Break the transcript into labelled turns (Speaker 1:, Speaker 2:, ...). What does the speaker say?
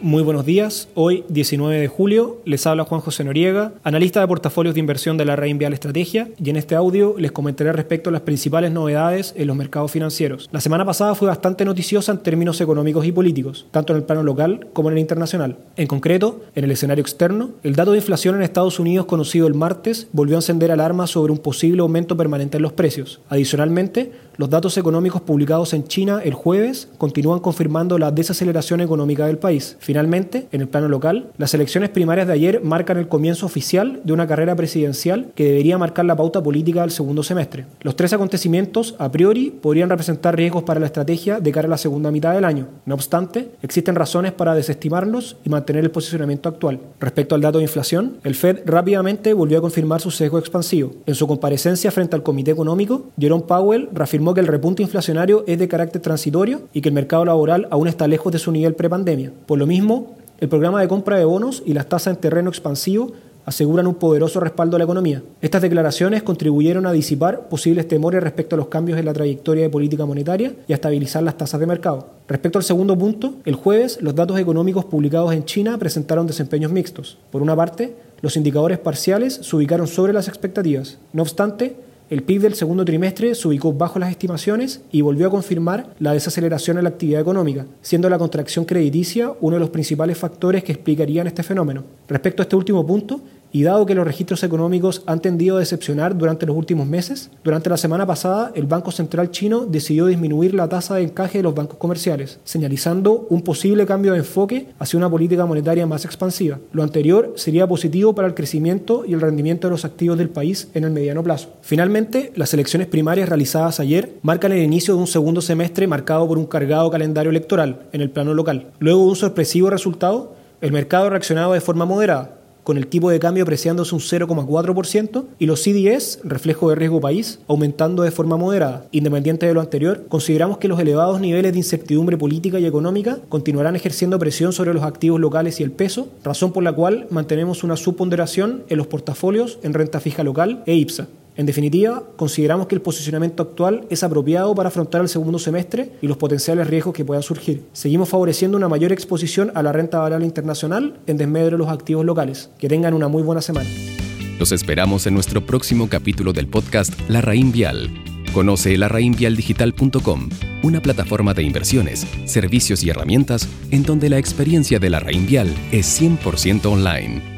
Speaker 1: Muy buenos días. Hoy, 19 de julio, les habla Juan José Noriega, analista de portafolios de inversión de la Rein Vial Estrategia, y en este audio les comentaré respecto a las principales novedades en los mercados financieros. La semana pasada fue bastante noticiosa en términos económicos y políticos, tanto en el plano local como en el internacional. En concreto, en el escenario externo, el dato de inflación en Estados Unidos conocido el martes volvió a encender alarmas sobre un posible aumento permanente en los precios. Adicionalmente, los datos económicos publicados en China el jueves continúan confirmando la desaceleración económica del país. Finalmente, en el plano local, las elecciones primarias de ayer marcan el comienzo oficial de una carrera presidencial que debería marcar la pauta política del segundo semestre. Los tres acontecimientos, a priori, podrían representar riesgos para la estrategia de cara a la segunda mitad del año. No obstante, existen razones para desestimarlos y mantener el posicionamiento actual. Respecto al dato de inflación, el Fed rápidamente volvió a confirmar su sesgo expansivo. En su comparecencia frente al Comité Económico, Jerome Powell reafirmó que el repunte inflacionario es de carácter transitorio y que el mercado laboral aún está lejos de su nivel prepandemia. Por lo mismo, el programa de compra de bonos y las tasas en terreno expansivo aseguran un poderoso respaldo a la economía. Estas declaraciones contribuyeron a disipar posibles temores respecto a los cambios en la trayectoria de política monetaria y a estabilizar las tasas de mercado. Respecto al segundo punto, el jueves los datos económicos publicados en China presentaron desempeños mixtos. Por una parte, los indicadores parciales se ubicaron sobre las expectativas. No obstante, el PIB del segundo trimestre se ubicó bajo las estimaciones y volvió a confirmar la desaceleración en la actividad económica, siendo la contracción crediticia uno de los principales factores que explicarían este fenómeno. Respecto a este último punto, y dado que los registros económicos han tendido a decepcionar durante los últimos meses, durante la semana pasada el Banco Central chino decidió disminuir la tasa de encaje de los bancos comerciales, señalizando un posible cambio de enfoque hacia una política monetaria más expansiva. Lo anterior sería positivo para el crecimiento y el rendimiento de los activos del país en el mediano plazo. Finalmente, las elecciones primarias realizadas ayer marcan el inicio de un segundo semestre marcado por un cargado calendario electoral en el plano local. Luego de un sorpresivo resultado, el mercado reaccionado de forma moderada, con el tipo de cambio apreciándose un 0,4% y los CDS, reflejo de riesgo país, aumentando de forma moderada. Independiente de lo anterior, consideramos que los elevados niveles de incertidumbre política y económica continuarán ejerciendo presión sobre los activos locales y el peso, razón por la cual mantenemos una subponderación en los portafolios en renta fija local e IPSA. En definitiva, consideramos que el posicionamiento actual es apropiado para afrontar el segundo semestre y los potenciales riesgos que puedan surgir. Seguimos favoreciendo una mayor exposición a la renta variable internacional en desmedro de los activos locales. Que tengan una muy buena semana.
Speaker 2: Los esperamos en nuestro próximo capítulo del podcast La Raín Vial. Conoce larraínvialdigital.com, una plataforma de inversiones, servicios y herramientas en donde la experiencia de la Raín Vial es 100% online.